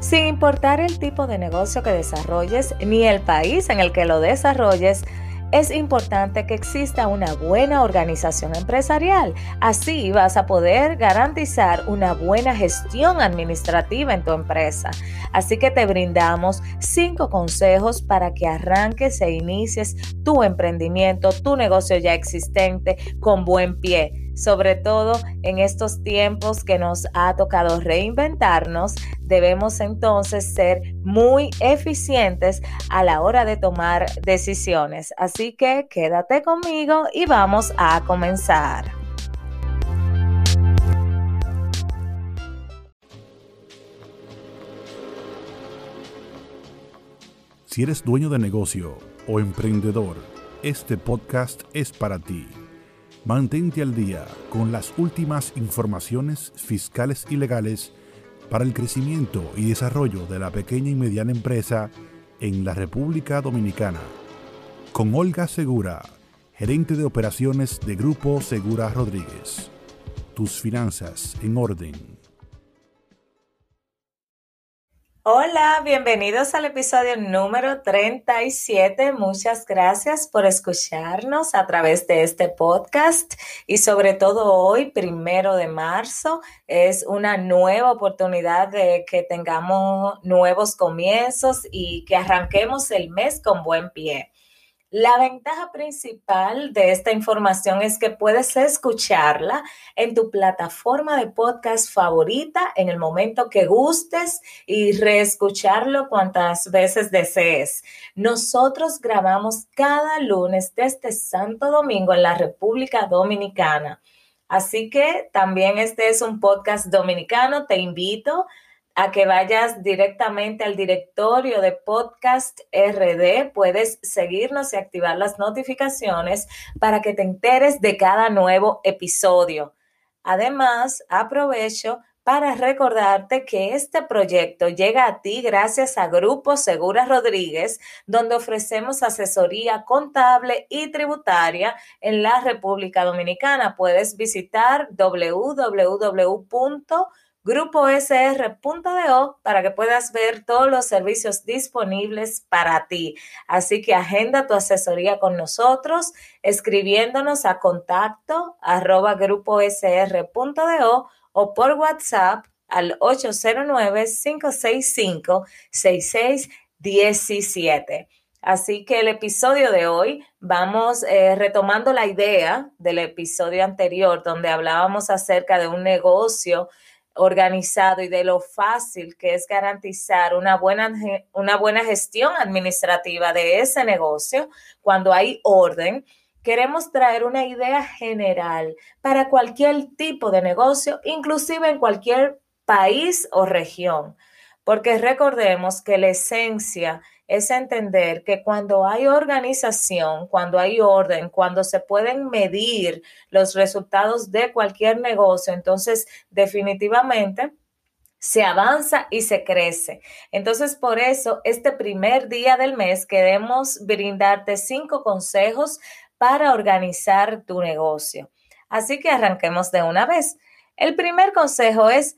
Sin importar el tipo de negocio que desarrolles ni el país en el que lo desarrolles, es importante que exista una buena organización empresarial. Así vas a poder garantizar una buena gestión administrativa en tu empresa. Así que te brindamos cinco consejos para que arranques e inicies tu emprendimiento, tu negocio ya existente con buen pie sobre todo en estos tiempos que nos ha tocado reinventarnos, debemos entonces ser muy eficientes a la hora de tomar decisiones. Así que quédate conmigo y vamos a comenzar. Si eres dueño de negocio o emprendedor, este podcast es para ti. Mantente al día con las últimas informaciones fiscales y legales para el crecimiento y desarrollo de la pequeña y mediana empresa en la República Dominicana. Con Olga Segura, gerente de operaciones de Grupo Segura Rodríguez. Tus finanzas en orden. Hola, bienvenidos al episodio número 37. Muchas gracias por escucharnos a través de este podcast y sobre todo hoy, primero de marzo, es una nueva oportunidad de que tengamos nuevos comienzos y que arranquemos el mes con buen pie. La ventaja principal de esta información es que puedes escucharla en tu plataforma de podcast favorita en el momento que gustes y reescucharlo cuantas veces desees. Nosotros grabamos cada lunes desde Santo Domingo en la República Dominicana. Así que también este es un podcast dominicano. Te invito a que vayas directamente al directorio de Podcast RD. Puedes seguirnos y activar las notificaciones para que te enteres de cada nuevo episodio. Además, aprovecho para recordarte que este proyecto llega a ti gracias a Grupo Segura Rodríguez, donde ofrecemos asesoría contable y tributaria en la República Dominicana. Puedes visitar www gruposr.do para que puedas ver todos los servicios disponibles para ti. Así que agenda tu asesoría con nosotros escribiéndonos a contacto arroba gruposr.do o por WhatsApp al 809-565-6617. Así que el episodio de hoy vamos eh, retomando la idea del episodio anterior donde hablábamos acerca de un negocio organizado y de lo fácil que es garantizar una buena, una buena gestión administrativa de ese negocio cuando hay orden, queremos traer una idea general para cualquier tipo de negocio, inclusive en cualquier país o región, porque recordemos que la esencia es entender que cuando hay organización, cuando hay orden, cuando se pueden medir los resultados de cualquier negocio, entonces definitivamente se avanza y se crece. Entonces, por eso, este primer día del mes queremos brindarte cinco consejos para organizar tu negocio. Así que arranquemos de una vez. El primer consejo es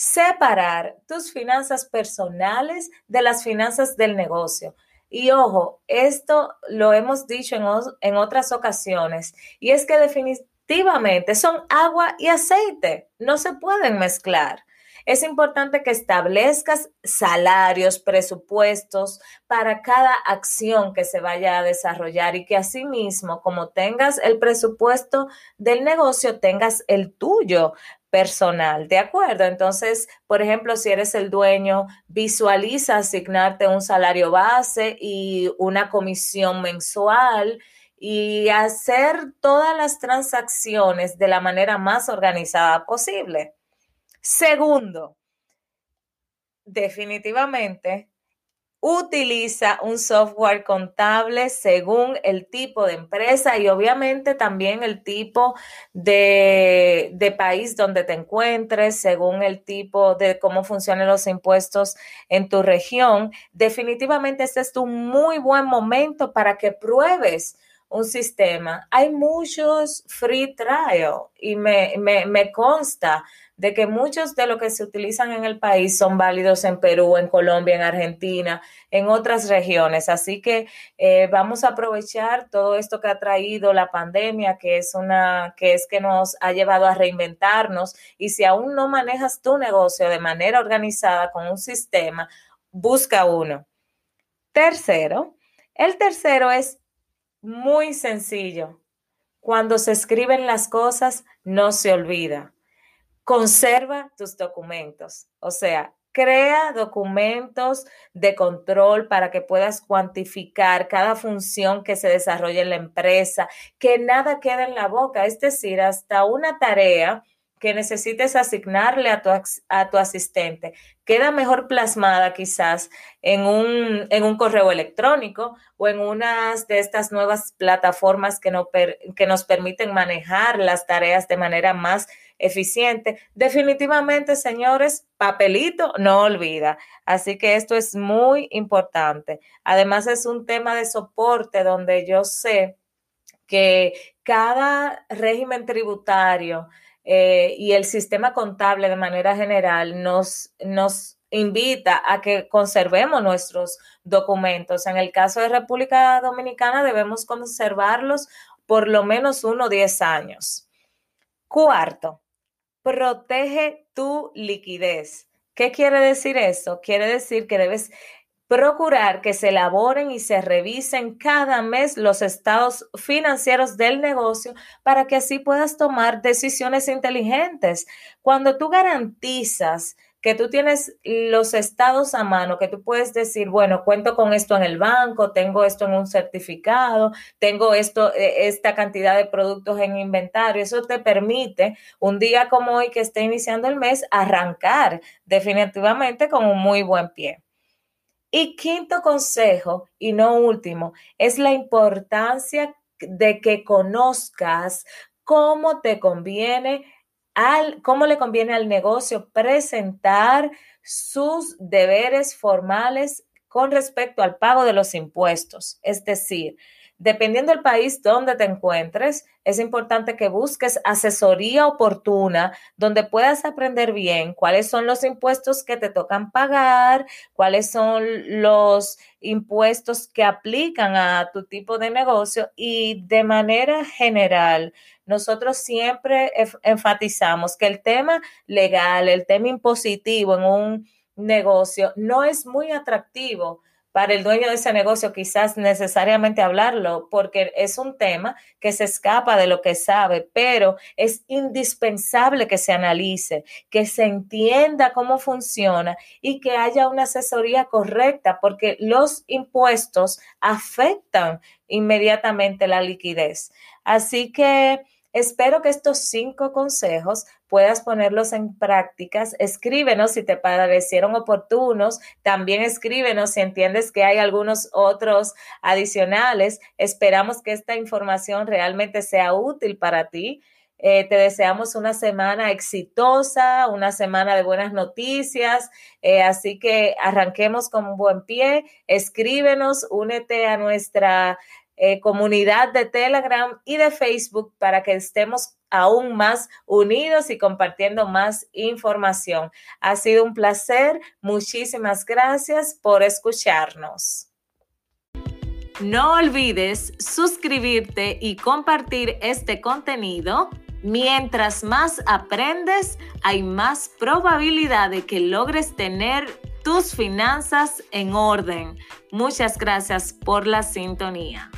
separar tus finanzas personales de las finanzas del negocio. Y ojo, esto lo hemos dicho en, otras ocasiones, y es que definitivamente son agua y aceite, no se pueden mezclar. Es importante que establezcas salarios, presupuestos para cada acción que se vaya a desarrollar y que asimismo, como tengas el presupuesto del negocio, tengas el tuyo personal, ¿de acuerdo? Entonces, por ejemplo, si eres el dueño, visualiza asignarte un salario base y una comisión mensual y hacer todas las transacciones de la manera más organizada posible. Segundo, definitivamente utiliza un software contable según el tipo de empresa y obviamente también el tipo de, de, país donde te encuentres, según el tipo de cómo funcionan los impuestos en tu región. Definitivamente este es un muy buen momento para que pruebes un sistema. Hay muchos free trial y me, me, me consta de que muchos de lo que se utilizan en el país son válidos en Perú, en Colombia, en Argentina, en otras regiones. Así que eh, vamos a aprovechar todo esto que ha traído la pandemia, que es una, que es que nos ha llevado a reinventarnos. Y si aún no manejas tu negocio de manera organizada con un sistema, busca uno. Tercero, el tercero es muy sencillo. Cuando se escriben las cosas, no se olvida. Conserva tus documentos. O sea, crea documentos de control para que puedas cuantificar cada función que se desarrolla en la empresa, que nada quede en la boca. Es decir, hasta una tarea que necesites asignarle a tu, a tu asistente queda mejor plasmada quizás en un, en un correo electrónico o en unas de estas nuevas plataformas que, no que nos permiten manejar las tareas de manera más eficiente. Definitivamente, señores, papelito no olvida. Así que esto es muy importante. Además, es un tema de soporte donde yo sé que cada régimen tributario, eh, y el sistema contable de manera general nos, nos invita a que conservemos nuestros documentos. En el caso de República Dominicana debemos conservarlos por lo menos uno o diez años. Cuarto, protege tu liquidez. ¿Qué quiere decir eso? Quiere decir que debes procurar que se elaboren y se revisen cada mes los estados financieros del negocio para que así puedas tomar decisiones inteligentes. Cuando tú garantizas que tú tienes los estados a mano, que tú puedes decir, bueno, cuento con esto en el banco, tengo esto en un certificado, tengo esto, e, esta cantidad de productos en inventario. Eso te permite, un día como hoy que esté iniciando el mes, arrancar definitivamente con un muy buen pie. Y quinto consejo, y no último, es la importancia de que conozcas cómo te conviene al, cómo le conviene al negocio presentar sus deberes formales con respecto al pago de los impuestos. Es decir, Dependiendo del país donde te encuentres, es importante que busques asesoría oportuna donde puedas aprender bien cuáles son los impuestos que te tocan pagar, cuáles son los impuestos que aplican a tu tipo de negocio y de manera general, nosotros siempre enfatizamos que el tema legal, el tema impositivo en un negocio no es muy atractivo para el dueño de ese negocio quizás necesariamente hablarlo porque es un tema que se escapa de lo que sabe, pero es indispensable que se analice, que se entienda cómo funciona y que haya una asesoría correcta porque los impuestos afectan inmediatamente la liquidez. Así que Espero que estos cinco consejos puedas ponerlos en prácticas. Escríbenos si te parecieron oportunos. También escríbenos si entiendes que hay algunos otros adicionales. Esperamos que esta información realmente sea útil para ti. Eh, te deseamos una semana exitosa, una semana de buenas noticias. Eh, así que arranquemos con un buen pie. Escríbenos, únete a nuestra eh, comunidad de Telegram y de Facebook para que estemos aún más unidos y compartiendo más información. Ha sido un placer. Muchísimas gracias por escucharnos. No olvides suscribirte y compartir este contenido. Mientras más aprendes, hay más probabilidad de que logres tener tus finanzas en orden. Muchas gracias por la sintonía.